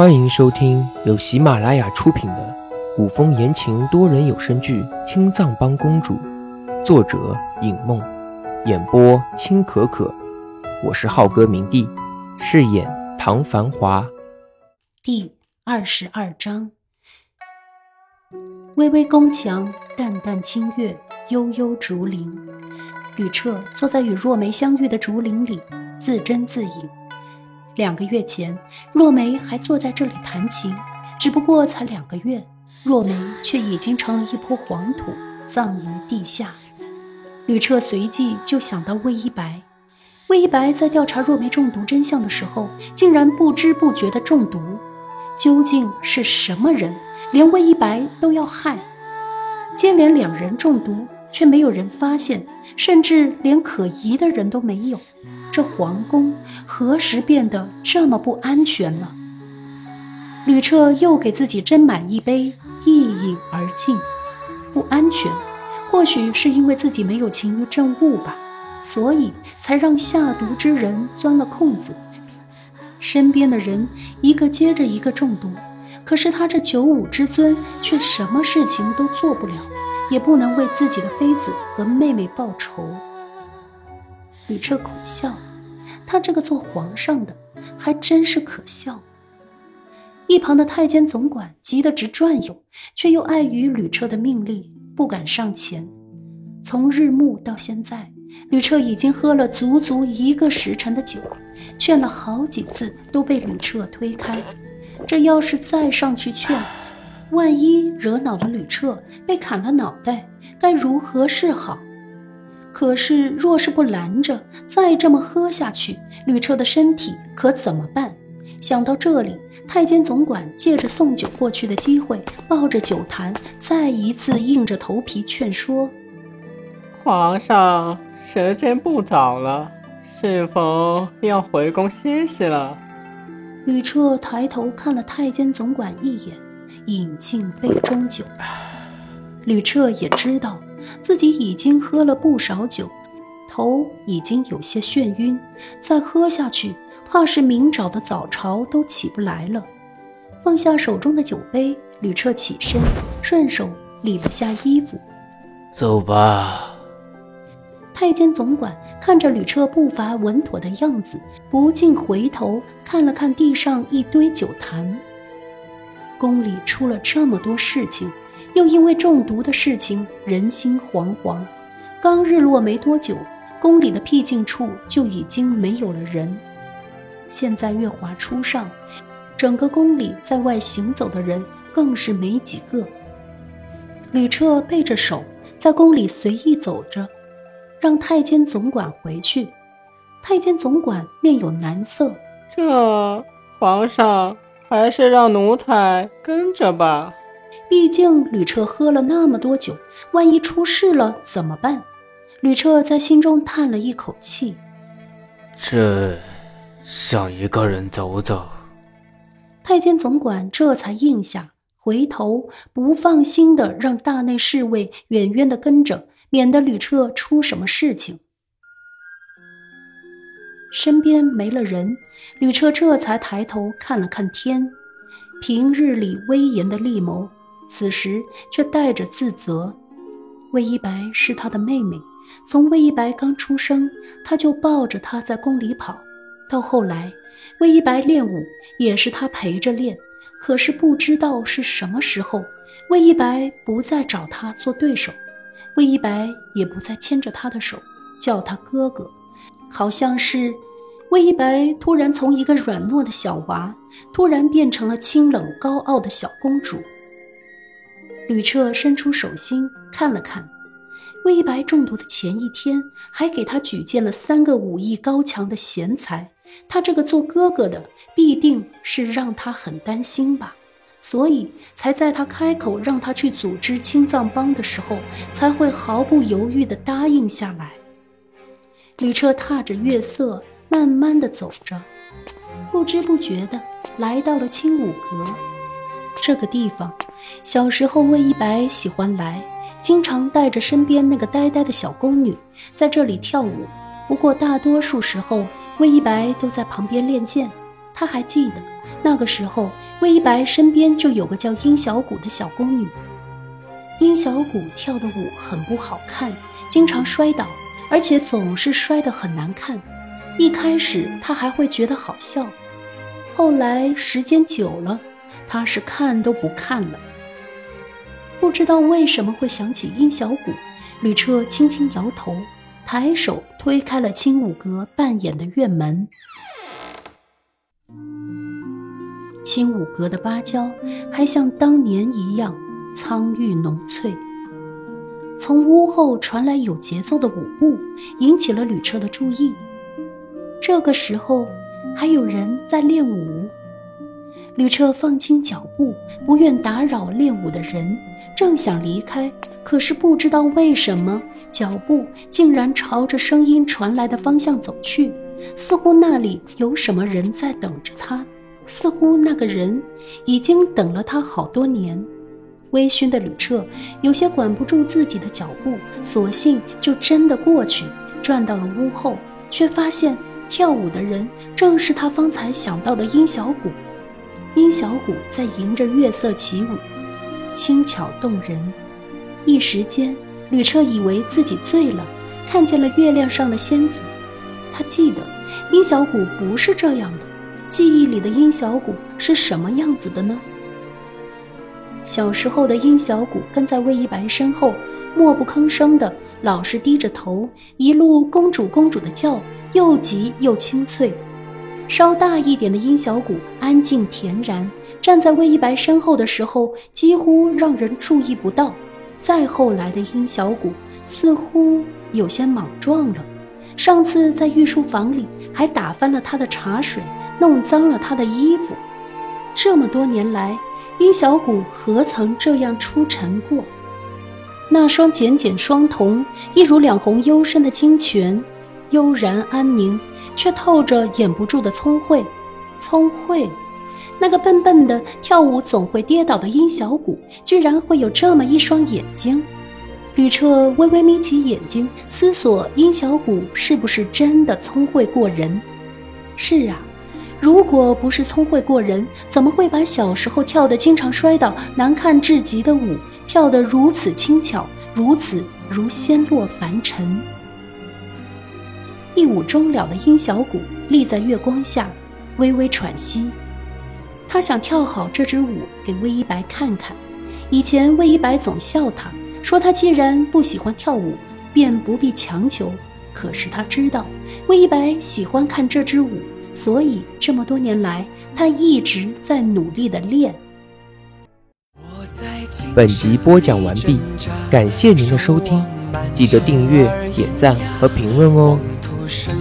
欢迎收听由喜马拉雅出品的古风言情多人有声剧《青藏帮公主》，作者尹梦，演播青可可。我是浩哥明帝，饰演唐繁华。第二十二章，微微宫墙，淡淡清月，悠悠竹林。吕彻坐在与若梅相遇的竹林里，自斟自饮。两个月前，若梅还坐在这里弹琴，只不过才两个月，若梅却已经成了一坡黄土，葬于地下。吕彻随即就想到魏一白，魏一白在调查若梅中毒真相的时候，竟然不知不觉的中毒，究竟是什么人，连魏一白都要害？接连两人中毒，却没有人发现，甚至连可疑的人都没有。这皇宫何时变得这么不安全了？吕彻又给自己斟满一杯，一饮而尽。不安全，或许是因为自己没有勤于政务吧，所以才让下毒之人钻了空子。身边的人一个接着一个中毒，可是他这九五之尊却什么事情都做不了，也不能为自己的妃子和妹妹报仇。吕彻苦笑，他这个做皇上的还真是可笑。一旁的太监总管急得直转悠，却又碍于吕彻的命令，不敢上前。从日暮到现在，吕彻已经喝了足足一个时辰的酒，劝了好几次都被吕彻推开。这要是再上去劝，万一惹恼了吕彻，被砍了脑袋，该如何是好？可是，若是不拦着，再这么喝下去，吕彻的身体可怎么办？想到这里，太监总管借着送酒过去的机会，抱着酒坛，再一次硬着头皮劝说：“皇上，时间不早了，是否要回宫歇息了？”吕彻抬头看了太监总管一眼，饮尽杯中酒。吕彻也知道。自己已经喝了不少酒，头已经有些眩晕，再喝下去，怕是明早的早朝都起不来了。放下手中的酒杯，吕彻起身，顺手理了下衣服，走吧。太监总管看着吕彻步伐稳妥的样子，不禁回头看了看地上一堆酒坛。宫里出了这么多事情。又因为中毒的事情，人心惶惶。刚日落没多久，宫里的僻静处就已经没有了人。现在月华初上，整个宫里在外行走的人更是没几个。吕彻背着手在宫里随意走着，让太监总管回去。太监总管面有难色：“这皇上还是让奴才跟着吧。”毕竟吕彻喝了那么多酒，万一出事了怎么办？吕彻在心中叹了一口气。朕想一个人走走。太监总管这才应下，回头不放心的让大内侍卫远远的跟着，免得吕彻出什么事情。身边没了人，吕彻这才抬头看了看天，平日里威严的利眸。此时却带着自责。魏一白是他的妹妹，从魏一白刚出生，他就抱着她在宫里跑。到后来，魏一白练武也是他陪着练。可是不知道是什么时候，魏一白不再找他做对手，魏一白也不再牵着他的手叫他哥哥，好像是魏一白突然从一个软糯的小娃，突然变成了清冷高傲的小公主。吕彻伸出手心看了看，魏一白中毒的前一天，还给他举荐了三个武艺高强的贤才。他这个做哥哥的，必定是让他很担心吧，所以才在他开口让他去组织青藏帮的时候，才会毫不犹豫地答应下来。吕彻踏着月色，慢慢地走着，不知不觉地来到了青武阁。这个地方，小时候魏一白喜欢来，经常带着身边那个呆呆的小宫女在这里跳舞。不过大多数时候，魏一白都在旁边练剑。他还记得那个时候，魏一白身边就有个叫殷小谷的小宫女。殷小谷跳的舞很不好看，经常摔倒，而且总是摔得很难看。一开始他还会觉得好笑，后来时间久了，他是看都不看了。不知道为什么会想起殷小谷，吕彻轻轻摇头，抬手推开了青舞阁扮演的院门。青舞阁的芭蕉还像当年一样苍郁浓翠。从屋后传来有节奏的舞步，引起了吕彻的注意。这个时候，还有人在练舞。吕彻放轻脚步，不愿打扰练武的人，正想离开，可是不知道为什么，脚步竟然朝着声音传来的方向走去，似乎那里有什么人在等着他，似乎那个人已经等了他好多年。微醺的吕彻有些管不住自己的脚步，索性就真的过去，转到了屋后，却发现跳舞的人正是他方才想到的殷小谷。殷小谷在迎着月色起舞，轻巧动人。一时间，吕彻以为自己醉了，看见了月亮上的仙子。他记得殷小谷不是这样的，记忆里的殷小谷是什么样子的呢？小时候的殷小谷跟在魏一白身后，默不吭声的，老是低着头，一路公主公主的叫，又急又清脆。稍大一点的殷小谷安静恬然，站在魏一白身后的时候，几乎让人注意不到。再后来的殷小谷似乎有些莽撞了，上次在御书房里还打翻了他的茶水，弄脏了他的衣服。这么多年来，殷小谷何曾这样出尘过？那双翦翦双瞳，一如两泓幽深的清泉，悠然安宁。却透着掩不住的聪慧，聪慧，那个笨笨的跳舞总会跌倒的殷小谷，居然会有这么一双眼睛。吕彻微微眯起眼睛，思索殷小谷是不是真的聪慧过人。是啊，如果不是聪慧过人，怎么会把小时候跳得经常摔倒、难看至极的舞，跳得如此轻巧，如此如仙落凡尘？一舞终了的殷小谷立在月光下，微微喘息。他想跳好这支舞给魏一白看看。以前魏一白总笑他，说他既然不喜欢跳舞，便不必强求。可是他知道魏一白喜欢看这支舞，所以这么多年来，他一直在努力的练。本集播讲完毕，感谢您的收听，记得订阅、点赞和评论哦。深